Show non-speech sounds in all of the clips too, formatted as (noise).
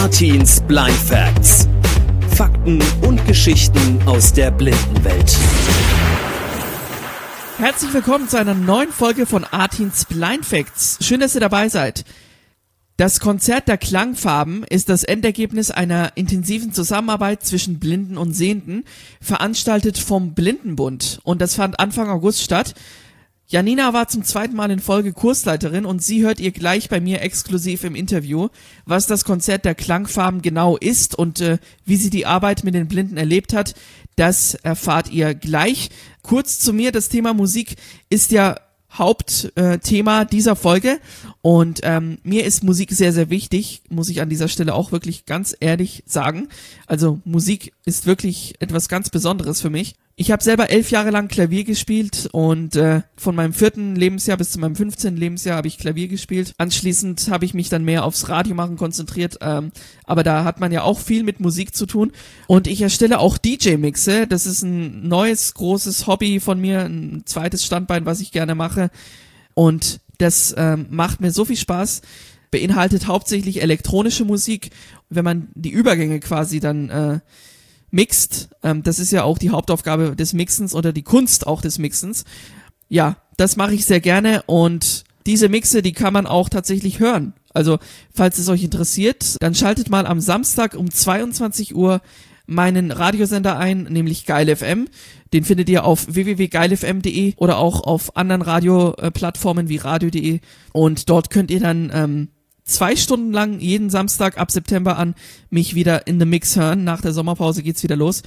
Artins Blind Facts. Fakten und Geschichten aus der Blindenwelt. Herzlich willkommen zu einer neuen Folge von Artins Blind Facts. Schön, dass ihr dabei seid. Das Konzert der Klangfarben ist das Endergebnis einer intensiven Zusammenarbeit zwischen Blinden und Sehenden, veranstaltet vom Blindenbund. Und das fand Anfang August statt. Janina war zum zweiten Mal in Folge Kursleiterin und sie hört ihr gleich bei mir exklusiv im Interview, was das Konzert der Klangfarben genau ist und äh, wie sie die Arbeit mit den Blinden erlebt hat. Das erfahrt ihr gleich. Kurz zu mir, das Thema Musik ist ja Hauptthema äh, dieser Folge und ähm, mir ist Musik sehr, sehr wichtig, muss ich an dieser Stelle auch wirklich ganz ehrlich sagen. Also Musik ist wirklich etwas ganz Besonderes für mich. Ich habe selber elf Jahre lang Klavier gespielt und äh, von meinem vierten Lebensjahr bis zu meinem 15. Lebensjahr habe ich Klavier gespielt. Anschließend habe ich mich dann mehr aufs Radio machen konzentriert, ähm, aber da hat man ja auch viel mit Musik zu tun. Und ich erstelle auch DJ-Mixe. Das ist ein neues, großes Hobby von mir, ein zweites Standbein, was ich gerne mache. Und das ähm, macht mir so viel Spaß beinhaltet hauptsächlich elektronische Musik. Wenn man die Übergänge quasi dann äh, mixt. Ähm, das ist ja auch die Hauptaufgabe des Mixens oder die Kunst auch des Mixens. Ja, das mache ich sehr gerne und diese Mixe, die kann man auch tatsächlich hören. Also, falls es euch interessiert, dann schaltet mal am Samstag um 22 Uhr meinen Radiosender ein, nämlich Geil FM. Den findet ihr auf www.geilfm.de oder auch auf anderen Radioplattformen wie radio.de. Und dort könnt ihr dann ähm, zwei Stunden lang jeden Samstag ab September an mich wieder in the Mix hören. Nach der Sommerpause geht's wieder los.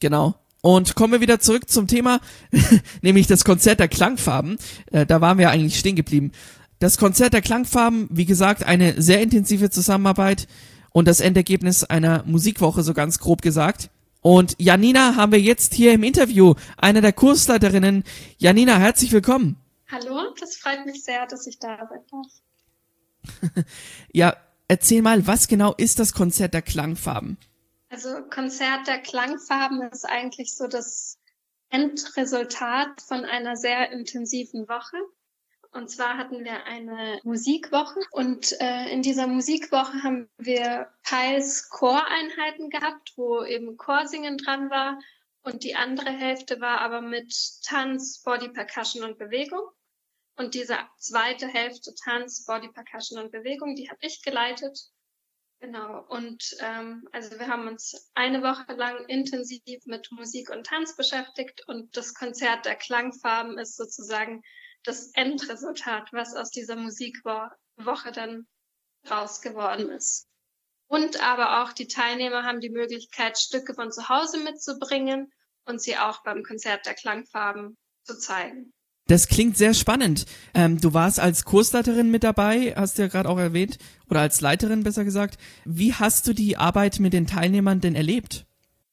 Genau. Und kommen wir wieder zurück zum Thema, (laughs) nämlich das Konzert der Klangfarben. Äh, da waren wir eigentlich stehen geblieben. Das Konzert der Klangfarben, wie gesagt, eine sehr intensive Zusammenarbeit und das Endergebnis einer Musikwoche, so ganz grob gesagt. Und Janina haben wir jetzt hier im Interview, eine der Kursleiterinnen. Janina, herzlich willkommen. Hallo, das freut mich sehr, dass ich da sein darf. (laughs) ja, erzähl mal, was genau ist das Konzert der Klangfarben? Also Konzert der Klangfarben ist eigentlich so das Endresultat von einer sehr intensiven Woche. Und zwar hatten wir eine Musikwoche und äh, in dieser Musikwoche haben wir teils Choreinheiten gehabt, wo eben Chorsingen dran war und die andere Hälfte war aber mit Tanz, Body Percussion und Bewegung. Und diese zweite Hälfte Tanz, Body Percussion und Bewegung, die habe ich geleitet. Genau. Und ähm, also wir haben uns eine Woche lang intensiv mit Musik und Tanz beschäftigt und das Konzert der Klangfarben ist sozusagen das Endresultat, was aus dieser Musikwoche dann raus geworden ist. Und aber auch die Teilnehmer haben die Möglichkeit, Stücke von zu Hause mitzubringen und sie auch beim Konzert der Klangfarben zu zeigen. Das klingt sehr spannend. Ähm, du warst als Kursleiterin mit dabei, hast du ja gerade auch erwähnt, oder als Leiterin besser gesagt. Wie hast du die Arbeit mit den Teilnehmern denn erlebt?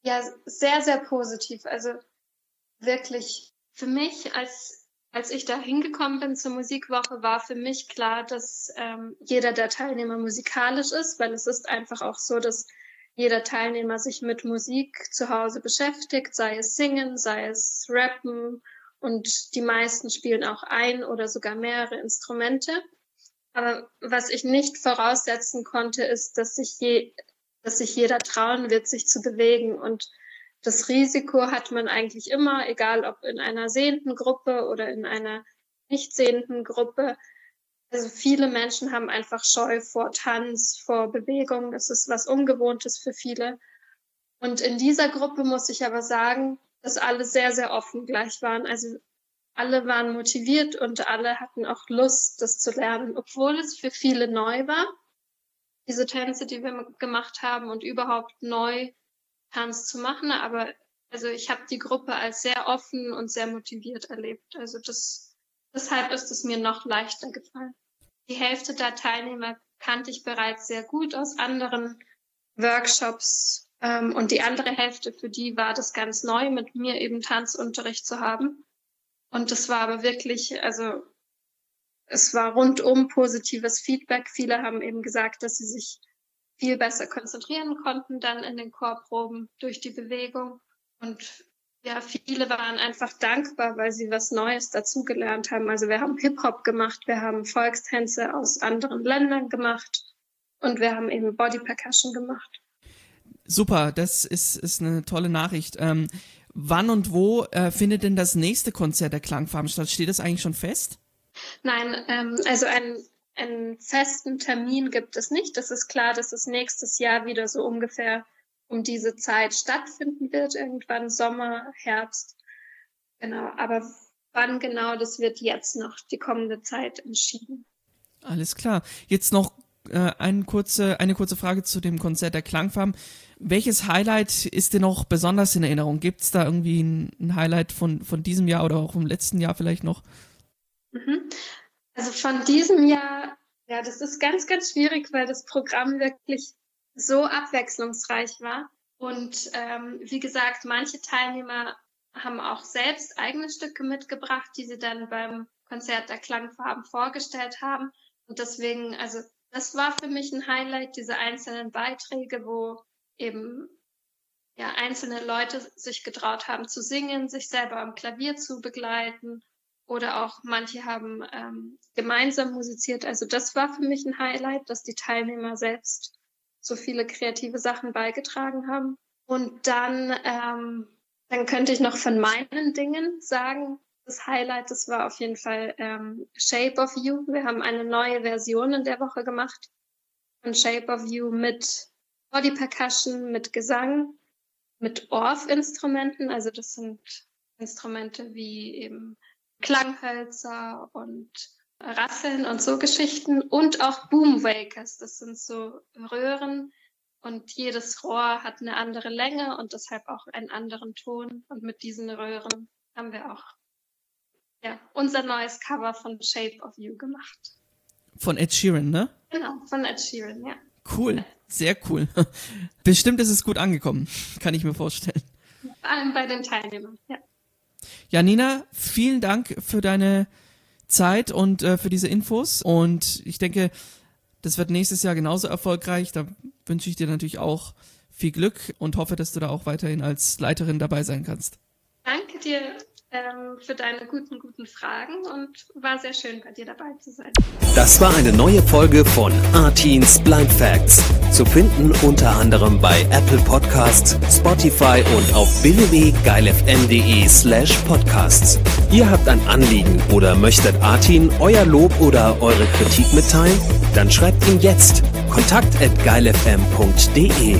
Ja, sehr, sehr positiv. Also wirklich für mich, als, als ich da hingekommen bin zur Musikwoche, war für mich klar, dass ähm, jeder der Teilnehmer musikalisch ist, weil es ist einfach auch so, dass jeder Teilnehmer sich mit Musik zu Hause beschäftigt, sei es Singen, sei es Rappen und die meisten spielen auch ein oder sogar mehrere Instrumente. Aber was ich nicht voraussetzen konnte, ist, dass sich, je, dass sich jeder trauen wird, sich zu bewegen. Und das Risiko hat man eigentlich immer, egal ob in einer sehenden Gruppe oder in einer nicht sehenden Gruppe. Also viele Menschen haben einfach Scheu vor Tanz, vor Bewegung. Das ist was Ungewohntes für viele. Und in dieser Gruppe muss ich aber sagen, dass alle sehr, sehr offen gleich waren. Also alle waren motiviert und alle hatten auch Lust, das zu lernen, obwohl es für viele neu war. Diese Tänze, die wir gemacht haben und überhaupt neu Tanz zu machen. Aber also ich habe die Gruppe als sehr offen und sehr motiviert erlebt. Also das, deshalb ist es mir noch leichter gefallen. Die Hälfte der Teilnehmer kannte ich bereits sehr gut aus anderen Workshops ähm, und die andere Hälfte, für die war das ganz neu, mit mir eben Tanzunterricht zu haben. Und das war aber wirklich, also es war rundum positives Feedback. Viele haben eben gesagt, dass sie sich viel besser konzentrieren konnten dann in den Chorproben durch die Bewegung. Und ja, viele waren einfach dankbar, weil sie was Neues dazugelernt haben. Also wir haben Hip-Hop gemacht, wir haben Volkstänze aus anderen Ländern gemacht und wir haben eben Body Percussion gemacht. Super, das ist, ist eine tolle Nachricht. Ähm, wann und wo äh, findet denn das nächste Konzert der Klangfarben statt? Steht das eigentlich schon fest? Nein, ähm, also einen, einen festen Termin gibt es nicht. Das ist klar, dass es nächstes Jahr wieder so ungefähr um diese Zeit stattfinden wird, irgendwann Sommer, Herbst. Genau, aber wann genau, das wird jetzt noch die kommende Zeit entschieden. Alles klar. Jetzt noch äh, eine, kurze, eine kurze Frage zu dem Konzert der Klangfarben. Welches Highlight ist dir noch besonders in Erinnerung? Gibt es da irgendwie ein, ein, Highlight von, von diesem Jahr oder auch vom letzten Jahr vielleicht noch? Mhm. Also von diesem Jahr, ja, das ist ganz, ganz schwierig, weil das Programm wirklich so abwechslungsreich war. Und ähm, wie gesagt, manche Teilnehmer haben auch selbst eigene Stücke mitgebracht, die sie dann beim Konzert der Klangfarben vorgestellt haben. Und deswegen, also das war für mich ein Highlight, diese einzelnen Beiträge, wo eben ja, einzelne Leute sich getraut haben zu singen, sich selber am Klavier zu begleiten oder auch manche haben ähm, gemeinsam musiziert. Also das war für mich ein Highlight, dass die Teilnehmer selbst so viele kreative Sachen beigetragen haben. Und dann, ähm, dann könnte ich noch von meinen Dingen sagen, das Highlight, das war auf jeden Fall ähm, Shape of You. Wir haben eine neue Version in der Woche gemacht von Shape of You mit Body Percussion, mit Gesang, mit Orff-Instrumenten. Also das sind Instrumente wie eben Klanghölzer und Rasseln und so Geschichten und auch Boomwakers. Das sind so Röhren und jedes Rohr hat eine andere Länge und deshalb auch einen anderen Ton. Und mit diesen Röhren haben wir auch ja, unser neues Cover von Shape of You gemacht. Von Ed Sheeran, ne? Genau, von Ed Sheeran, ja. Cool, sehr cool. (laughs) Bestimmt ist es gut angekommen, (laughs) kann ich mir vorstellen. Vor allem bei den Teilnehmern, ja. Ja, Nina, vielen Dank für deine Zeit und äh, für diese Infos. Und ich denke, das wird nächstes Jahr genauso erfolgreich. Da wünsche ich dir natürlich auch viel Glück und hoffe, dass du da auch weiterhin als Leiterin dabei sein kannst. Danke dir ähm, für deine guten, guten Fragen und war sehr schön, bei dir dabei zu sein. Das war eine neue Folge von Artins Blind Facts. Zu finden unter anderem bei Apple Podcasts, Spotify und auf www.geilfm.de slash podcasts. Ihr habt ein Anliegen oder möchtet Artin euer Lob oder eure Kritik mitteilen? Dann schreibt ihn jetzt kontakt at geilfm.de.